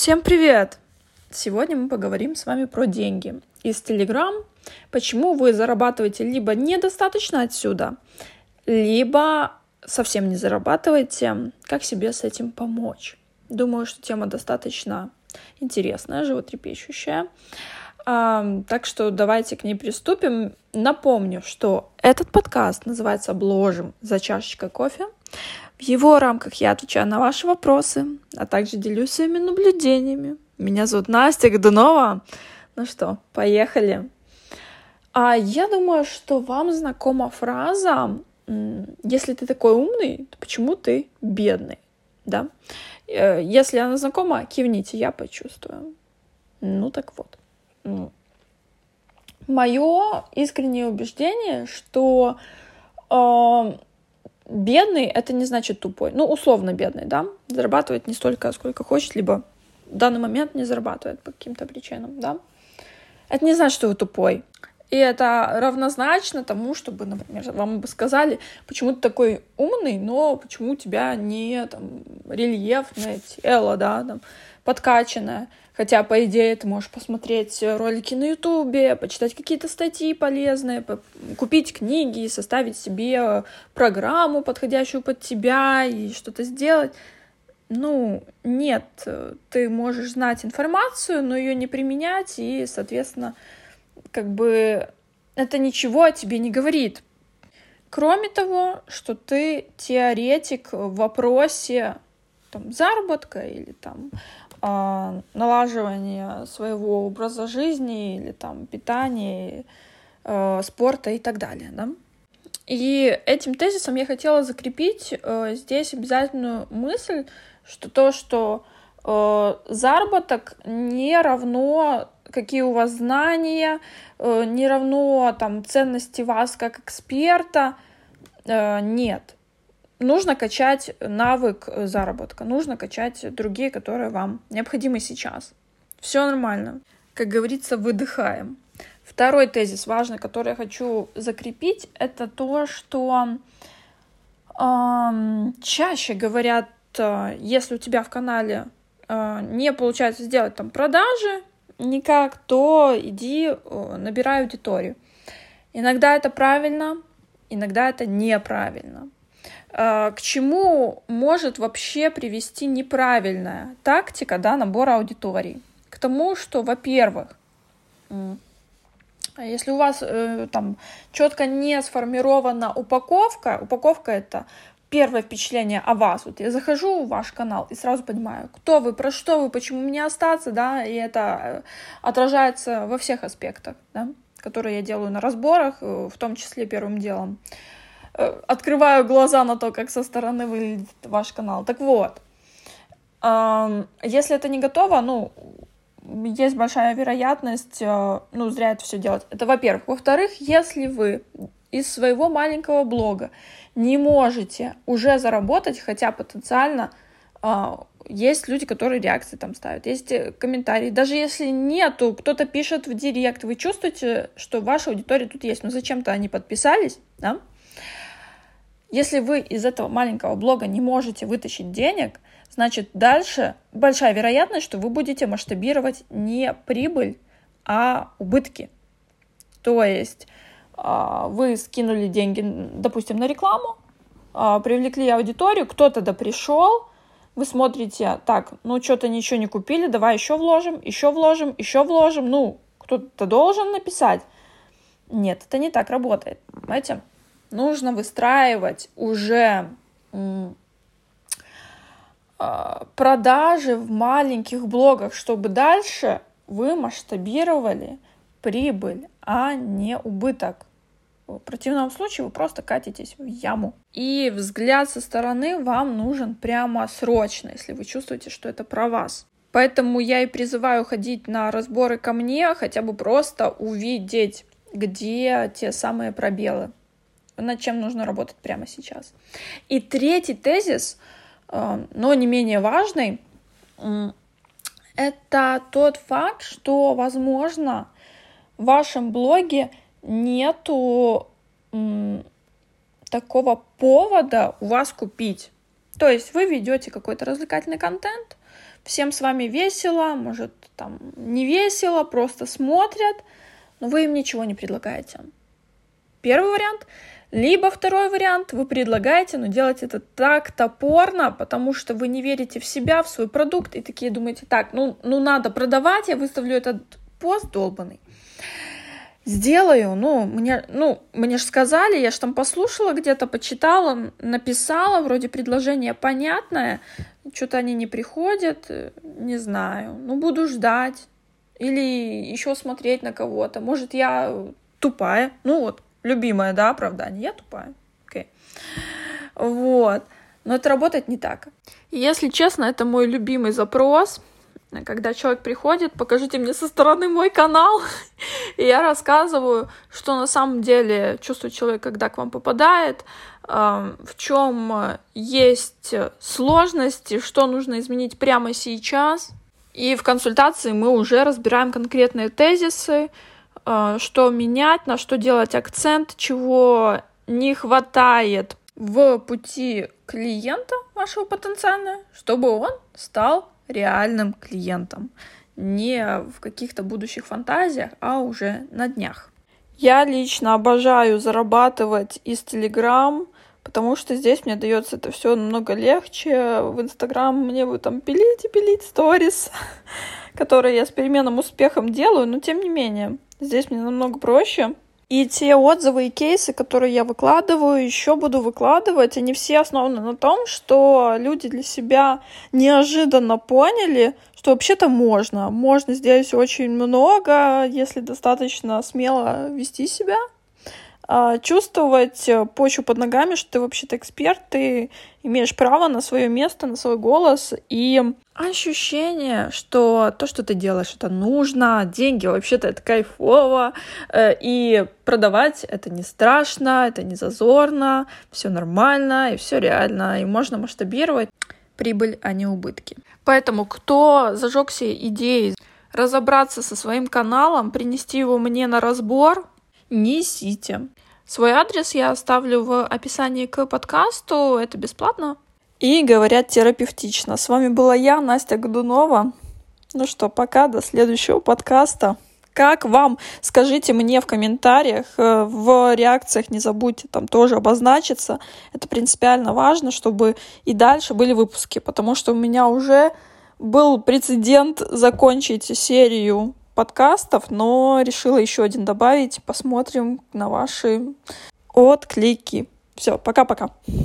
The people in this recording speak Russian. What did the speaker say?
Всем привет! Сегодня мы поговорим с вами про деньги. Из Телеграм, почему вы зарабатываете либо недостаточно отсюда, либо совсем не зарабатываете, как себе с этим помочь. Думаю, что тема достаточно интересная, животрепещущая. А, так что давайте к ней приступим. Напомню, что этот подкаст называется «Обложим за чашечкой кофе». В его рамках я отвечаю на ваши вопросы, а также делюсь своими наблюдениями. Меня зовут Настя Годунова. Ну что, поехали. А я думаю, что вам знакома фраза «Если ты такой умный, то почему ты бедный?» Да? Э, если она знакома, кивните, я почувствую. Ну так вот. Мое искреннее убеждение, что э, бедный это не значит тупой. Ну, условно бедный, да. Зарабатывает не столько, сколько хочет, либо в данный момент не зарабатывает по каким-то причинам, да. Это не значит, что вы тупой. И это равнозначно тому, чтобы, например, вам бы сказали, почему ты такой умный, но почему у тебя не там, рельефное тело, да, там, подкачанное. Хотя, по идее, ты можешь посмотреть ролики на Ютубе, почитать какие-то статьи полезные, купить книги, составить себе программу, подходящую под тебя, и что-то сделать. Ну, нет, ты можешь знать информацию, но ее не применять, и, соответственно, как бы это ничего о тебе не говорит. Кроме того, что ты теоретик в вопросе там, заработка или там э, налаживания своего образа жизни или там питания, э, спорта и так далее, да. И этим тезисом я хотела закрепить э, здесь обязательную мысль, что то, что э, заработок не равно какие у вас знания, э, не равно там ценности вас как эксперта. Э, нет. Нужно качать навык заработка, нужно качать другие, которые вам необходимы сейчас. Все нормально. Как говорится, выдыхаем. Второй тезис важный, который я хочу закрепить, это то, что э, чаще говорят, э, если у тебя в канале э, не получается сделать там продажи, никак, то иди э, набирай аудиторию. Иногда это правильно, иногда это неправильно. Э, к чему может вообще привести неправильная тактика да, набора аудитории? К тому, что, во-первых, если у вас э, там четко не сформирована упаковка, упаковка это первое впечатление о вас. Вот я захожу в ваш канал и сразу понимаю, кто вы, про что вы, почему мне остаться, да, и это э, отражается во всех аспектах, да, которые я делаю на разборах, э, в том числе первым делом. Э, открываю глаза на то, как со стороны выглядит ваш канал. Так вот, если это не готово, ну, есть большая вероятность, ну, зря это все делать. Это во-первых. Во-вторых, если вы из своего маленького блога не можете уже заработать, хотя потенциально э, есть люди, которые реакции там ставят, есть э, комментарии. Даже если нету, кто-то пишет в директ, вы чувствуете, что ваша аудитория тут есть, но зачем-то они подписались, да? Если вы из этого маленького блога не можете вытащить денег, значит дальше большая вероятность, что вы будете масштабировать не прибыль, а убытки. То есть вы скинули деньги, допустим, на рекламу, а, привлекли аудиторию, кто-то да пришел, вы смотрите, так, ну что-то ничего не купили, давай еще вложим, еще вложим, еще вложим, ну, кто-то должен написать. Нет, это не так работает, понимаете? Нужно выстраивать уже а, продажи в маленьких блогах, чтобы дальше вы масштабировали прибыль, а не убыток. В противном случае вы просто катитесь в яму. И взгляд со стороны вам нужен прямо срочно, если вы чувствуете, что это про вас. Поэтому я и призываю ходить на разборы ко мне, хотя бы просто увидеть, где те самые пробелы, над чем нужно работать прямо сейчас. И третий тезис, э, но не менее важный, это тот факт, что, возможно, в вашем блоге нету м, такого повода у вас купить. То есть вы ведете какой-то развлекательный контент, всем с вами весело, может, там не весело, просто смотрят, но вы им ничего не предлагаете. Первый вариант. Либо второй вариант, вы предлагаете, но делать это так топорно, потому что вы не верите в себя, в свой продукт, и такие думаете, так, ну, ну надо продавать, я выставлю этот пост долбанный. Сделаю, ну, мне, ну, мне же сказали, я же там послушала где-то, почитала, написала, вроде предложение понятное, что-то они не приходят, не знаю, ну, буду ждать или еще смотреть на кого-то, может, я тупая, ну, вот, любимое, да, оправдание, я тупая, окей, okay. вот, но это работает не так. Если честно, это мой любимый запрос, когда человек приходит, покажите мне со стороны мой канал, и я рассказываю, что на самом деле чувствует человек, когда к вам попадает, в чем есть сложности, что нужно изменить прямо сейчас. И в консультации мы уже разбираем конкретные тезисы, а, что менять, на что делать акцент, чего не хватает в пути клиента вашего потенциального, чтобы он стал реальным клиентом. Не в каких-то будущих фантазиях, а уже на днях. Я лично обожаю зарабатывать из Telegram, потому что здесь мне дается это все намного легче. В Инстаграм мне вы там пилить и пилить сторис, которые я с переменным успехом делаю, но тем не менее, здесь мне намного проще. И те отзывы и кейсы, которые я выкладываю, еще буду выкладывать, они все основаны на том, что люди для себя неожиданно поняли, что вообще-то можно. Можно здесь очень много, если достаточно смело вести себя, чувствовать э, почву под ногами, что ты вообще-то эксперт, ты имеешь право на свое место, на свой голос, и ощущение, что то, что ты делаешь, это нужно, деньги вообще-то это кайфово, э, и продавать это не страшно, это не зазорно, все нормально, и все реально, и можно масштабировать прибыль, а не убытки. Поэтому кто зажегся идеей разобраться со своим каналом, принести его мне на разбор, несите. Свой адрес я оставлю в описании к подкасту, это бесплатно. И говорят терапевтично. С вами была я, Настя Годунова. Ну что, пока, до следующего подкаста. Как вам? Скажите мне в комментариях, э, в реакциях не забудьте там тоже обозначиться. Это принципиально важно, чтобы и дальше были выпуски, потому что у меня уже был прецедент закончить серию подкастов, но решила еще один добавить. Посмотрим на ваши отклики. Все, пока-пока.